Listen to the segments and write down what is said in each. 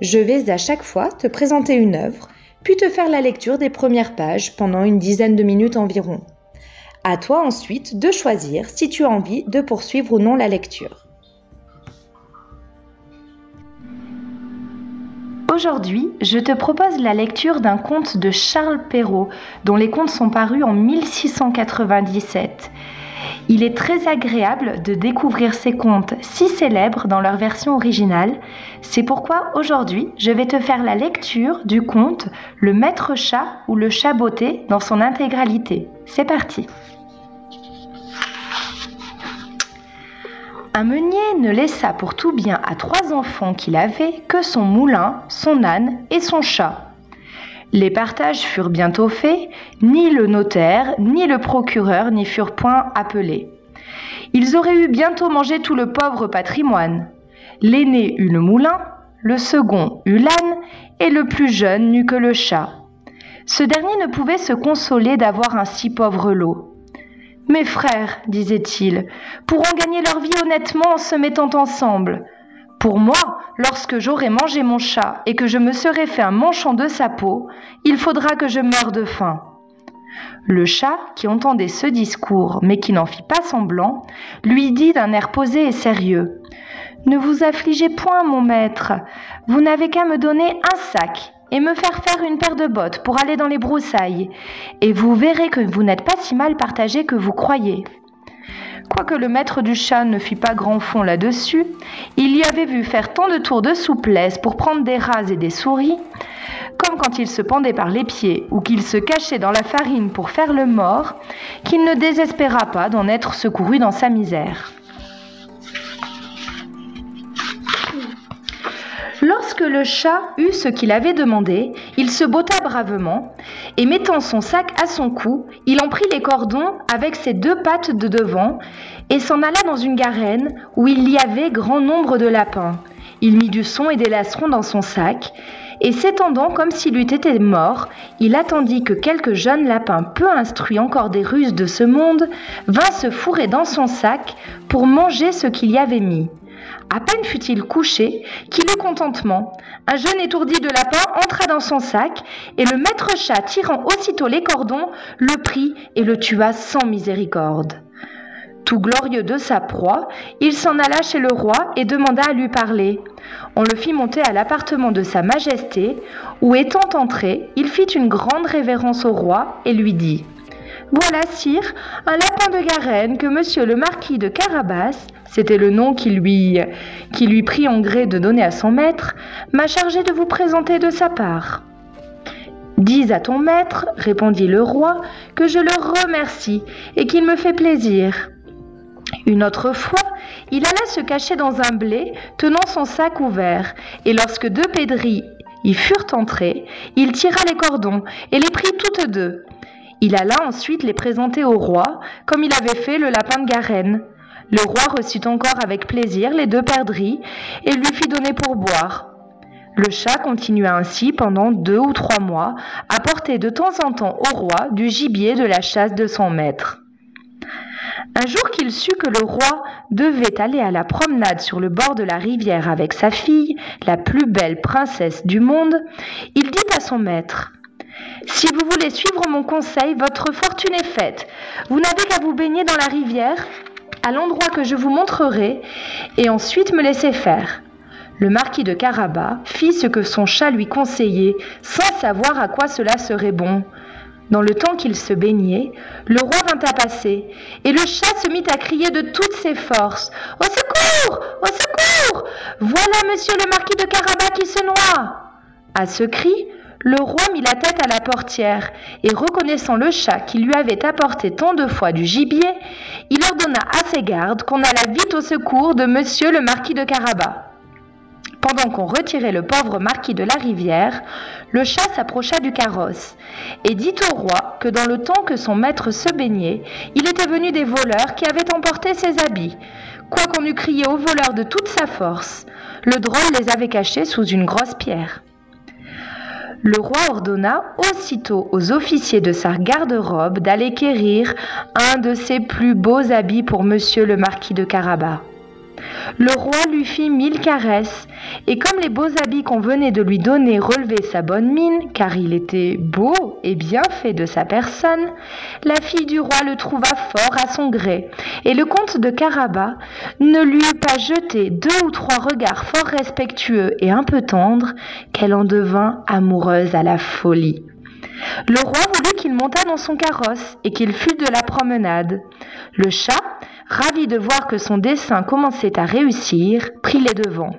Je vais à chaque fois te présenter une œuvre, puis te faire la lecture des premières pages pendant une dizaine de minutes environ. À toi ensuite de choisir si tu as envie de poursuivre ou non la lecture. Aujourd'hui, je te propose la lecture d'un conte de Charles Perrault, dont les contes sont parus en 1697. Il est très agréable de découvrir ces contes si célèbres dans leur version originale. C'est pourquoi aujourd'hui, je vais te faire la lecture du conte Le maître chat ou le chat beauté dans son intégralité. C'est parti. Un meunier ne laissa pour tout bien à trois enfants qu'il avait que son moulin, son âne et son chat. Les partages furent bientôt faits, ni le notaire, ni le procureur n'y furent point appelés. Ils auraient eu bientôt mangé tout le pauvre patrimoine. L'aîné eut le moulin, le second eut l'âne, et le plus jeune n'eut que le chat. Ce dernier ne pouvait se consoler d'avoir un si pauvre lot. Mes frères, disait-il, pourront gagner leur vie honnêtement en se mettant ensemble. Pour moi, lorsque j'aurai mangé mon chat et que je me serai fait un manchon de sa peau, il faudra que je meure de faim. Le chat, qui entendait ce discours, mais qui n'en fit pas semblant, lui dit d'un air posé et sérieux. Ne vous affligez point, mon maître. Vous n'avez qu'à me donner un sac et me faire faire une paire de bottes pour aller dans les broussailles, et vous verrez que vous n'êtes pas si mal partagé que vous croyez. Quoique le maître du chat ne fit pas grand fond là-dessus, il y avait vu faire tant de tours de souplesse pour prendre des rats et des souris, comme quand il se pendait par les pieds ou qu'il se cachait dans la farine pour faire le mort, qu'il ne désespéra pas d'en être secouru dans sa misère. Lorsque le chat eut ce qu'il avait demandé, il se botta bravement, et mettant son sac à son cou, il en prit les cordons avec ses deux pattes de devant, et s'en alla dans une garenne où il y avait grand nombre de lapins. Il mit du son et des lacerons dans son sac, et s'étendant comme s'il eût été mort, il attendit que quelques jeunes lapins peu instruits encore des ruses de ce monde vinssent se fourrer dans son sac pour manger ce qu'il y avait mis. À peine fut-il couché qu'il eut contentement. Un jeune étourdi de lapin entra dans son sac, et le maître chat, tirant aussitôt les cordons, le prit et le tua sans miséricorde. Tout glorieux de sa proie, il s'en alla chez le roi et demanda à lui parler. On le fit monter à l'appartement de sa majesté, où étant entré, il fit une grande révérence au roi et lui dit voilà, sire, un lapin de Garenne que monsieur le marquis de Carabas, c'était le nom qui lui, prit en gré de donner à son maître, m'a chargé de vous présenter de sa part. Dis à ton maître, répondit le roi, que je le remercie et qu'il me fait plaisir. Une autre fois, il alla se cacher dans un blé, tenant son sac ouvert, et lorsque deux pédris y furent entrés, il tira les cordons et les prit toutes deux. Il alla ensuite les présenter au roi, comme il avait fait le lapin de Garenne. Le roi reçut encore avec plaisir les deux perdrix et lui fit donner pour boire. Le chat continua ainsi pendant deux ou trois mois à porter de temps en temps au roi du gibier de la chasse de son maître. Un jour qu'il sut que le roi devait aller à la promenade sur le bord de la rivière avec sa fille, la plus belle princesse du monde, il dit à son maître si vous voulez suivre mon conseil, votre fortune est faite. Vous n'avez qu'à vous baigner dans la rivière, à l'endroit que je vous montrerai, et ensuite me laisser faire. Le marquis de Carabas fit ce que son chat lui conseillait, sans savoir à quoi cela serait bon. Dans le temps qu'il se baignait, le roi vint à passer, et le chat se mit à crier de toutes ses forces. Au secours Au secours Voilà monsieur le marquis de Carabas qui se noie. À ce cri, le roi mit la tête à la portière, et reconnaissant le chat qui lui avait apporté tant de fois du gibier, il ordonna à ses gardes qu'on allât vite au secours de monsieur le marquis de Carabas. Pendant qu'on retirait le pauvre marquis de la rivière, le chat s'approcha du carrosse et dit au roi que dans le temps que son maître se baignait, il était venu des voleurs qui avaient emporté ses habits. Quoiqu'on eût crié aux voleurs de toute sa force, le drôle les avait cachés sous une grosse pierre. Le roi ordonna aussitôt aux officiers de sa garde-robe d'aller quérir un de ses plus beaux habits pour monsieur le marquis de Carabas. Le roi lui fit mille caresses, et comme les beaux habits qu'on venait de lui donner relevaient sa bonne mine, car il était beau et bien fait de sa personne, la fille du roi le trouva fort à son gré, et le comte de Carabas ne lui eut pas jeté deux ou trois regards fort respectueux et un peu tendres, qu'elle en devint amoureuse à la folie. Le roi voulut qu'il montât dans son carrosse et qu'il fût de la promenade. Le chat, ravi de voir que son dessein commençait à réussir, prit les devants.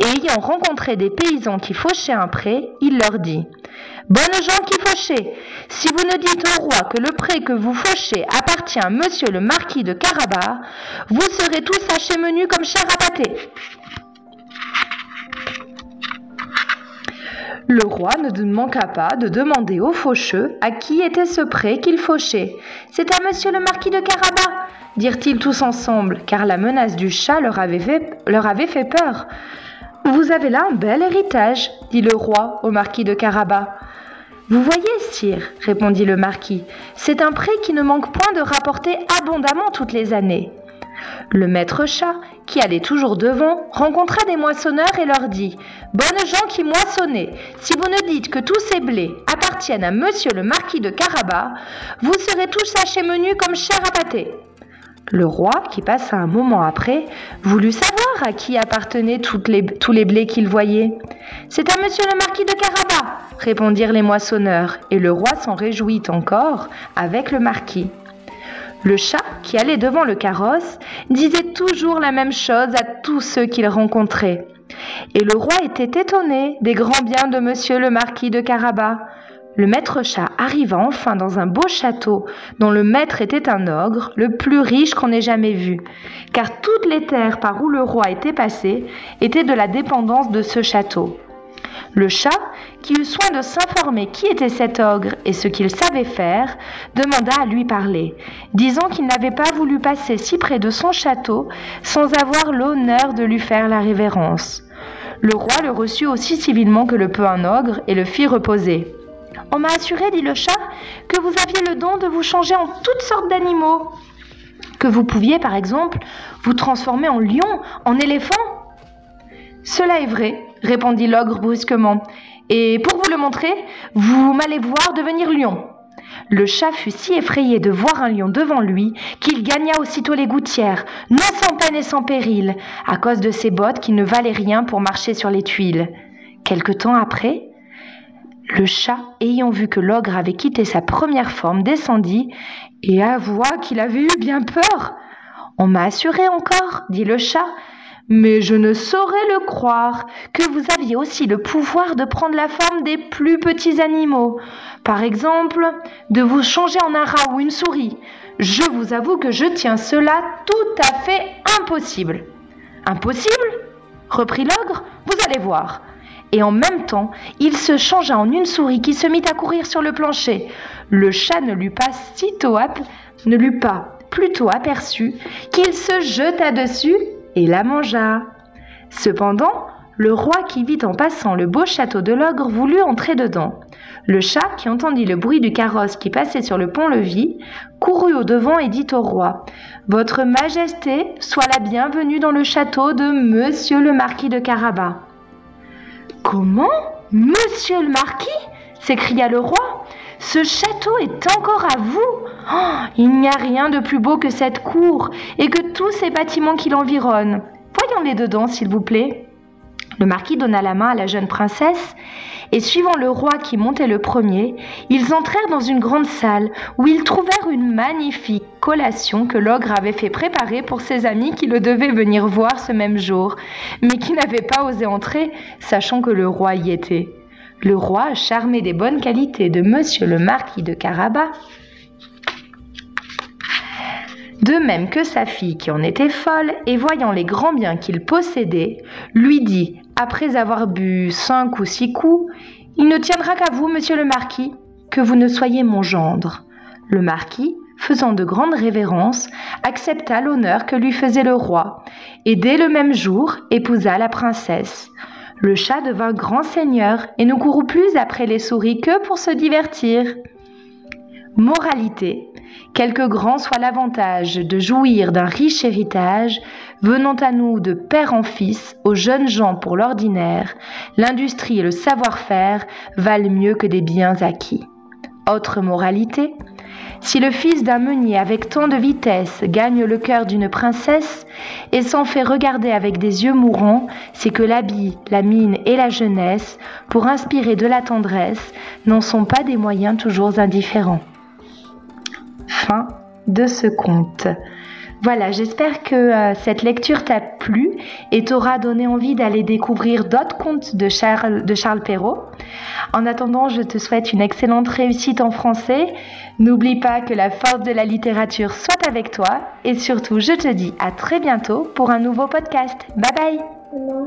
Et ayant rencontré des paysans qui fauchaient un pré, il leur dit Bonnes gens qui fauchez, si vous ne dites au roi que le pré que vous fauchez appartient à monsieur le marquis de Carabas, vous serez tous hachés menus comme chair. Le roi ne manqua pas de demander aux faucheux à qui était ce pré qu'il fauchait. C'est à monsieur le marquis de Carabas, dirent-ils tous ensemble, car la menace du chat leur avait fait, leur avait fait peur. Vous avez là un bel héritage, dit le roi au marquis de Carabas. Vous voyez, sire, répondit le marquis, c'est un pré qui ne manque point de rapporter abondamment toutes les années. Le maître chat, qui allait toujours devant, rencontra des moissonneurs et leur dit Bonnes gens qui moissonnez, si vous ne dites que tous ces blés appartiennent à monsieur le marquis de Carabas, vous serez tous sachés menus comme chair à pâté. Le roi, qui passa un moment après, voulut savoir à qui appartenaient tous les blés qu'il voyait. C'est à monsieur le marquis de Carabas, répondirent les moissonneurs, et le roi s'en réjouit encore avec le marquis. Le chat, qui allait devant le carrosse, disait toujours la même chose à tous ceux qu'il rencontrait. Et le roi était étonné des grands biens de monsieur le marquis de Carabas. Le maître chat arriva enfin dans un beau château dont le maître était un ogre, le plus riche qu'on ait jamais vu, car toutes les terres par où le roi était passé étaient de la dépendance de ce château. Le chat, qui eut soin de s'informer qui était cet ogre et ce qu'il savait faire, demanda à lui parler, disant qu'il n'avait pas voulu passer si près de son château sans avoir l'honneur de lui faire la révérence. Le roi le reçut aussi civilement que le peut un ogre et le fit reposer. On m'a assuré, dit le chat, que vous aviez le don de vous changer en toutes sortes d'animaux. Que vous pouviez, par exemple, vous transformer en lion, en éléphant. Cela est vrai, répondit l'ogre brusquement. Et pour vous le montrer, vous m'allez voir devenir lion. Le chat fut si effrayé de voir un lion devant lui qu'il gagna aussitôt les gouttières, non sans peine et sans péril, à cause de ses bottes qui ne valaient rien pour marcher sur les tuiles. Quelque temps après, le chat, ayant vu que l'ogre avait quitté sa première forme, descendit et avoua qu'il avait eu bien peur. On m'a assuré encore, dit le chat, mais je ne saurais le croire que vous aviez aussi le pouvoir de prendre la forme des plus petits animaux. Par exemple, de vous changer en un rat ou une souris. Je vous avoue que je tiens cela tout à fait impossible. Impossible? Reprit l'ogre. Vous allez voir. Et en même temps, il se changea en une souris qui se mit à courir sur le plancher. Le chat ne l'eut pas sitôt ne l'eut pas plutôt aperçu qu'il se jeta dessus et la mangea. Cependant, le roi qui vit en passant le beau château de l'ogre voulut entrer dedans. Le chat, qui entendit le bruit du carrosse qui passait sur le pont-levis, courut au devant et dit au roi Votre Majesté soit la bienvenue dans le château de Monsieur le marquis de Carabas. Comment Monsieur le marquis? s'écria le roi. Ce château est encore à vous oh, Il n'y a rien de plus beau que cette cour et que tous ces bâtiments qui l'environnent. Voyons-les dedans, s'il vous plaît. Le marquis donna la main à la jeune princesse, et suivant le roi qui montait le premier, ils entrèrent dans une grande salle où ils trouvèrent une magnifique collation que l'ogre avait fait préparer pour ses amis qui le devaient venir voir ce même jour, mais qui n'avaient pas osé entrer, sachant que le roi y était. Le roi, charmé des bonnes qualités de monsieur le marquis de Carabas, de même que sa fille qui en était folle, et voyant les grands biens qu'il possédait, lui dit après avoir bu cinq ou six coups, il ne tiendra qu'à vous, monsieur le marquis, que vous ne soyez mon gendre. Le marquis, faisant de grandes révérences, accepta l'honneur que lui faisait le roi, et dès le même jour épousa la princesse. Le chat devint grand seigneur et ne courut plus après les souris que pour se divertir. Moralité. Quelque grand soit l'avantage de jouir d'un riche héritage, venant à nous de père en fils, aux jeunes gens pour l'ordinaire, l'industrie et le savoir-faire valent mieux que des biens acquis. Autre moralité. Si le fils d'un meunier avec tant de vitesse gagne le cœur d'une princesse et s'en fait regarder avec des yeux mourants, c'est que l'habit, la mine et la jeunesse, pour inspirer de la tendresse, n'en sont pas des moyens toujours indifférents. Fin de ce conte. Voilà, j'espère que euh, cette lecture t'a plu et t'aura donné envie d'aller découvrir d'autres contes de Charles, de Charles Perrault. En attendant, je te souhaite une excellente réussite en français. N'oublie pas que la force de la littérature soit avec toi et surtout, je te dis à très bientôt pour un nouveau podcast. Bye bye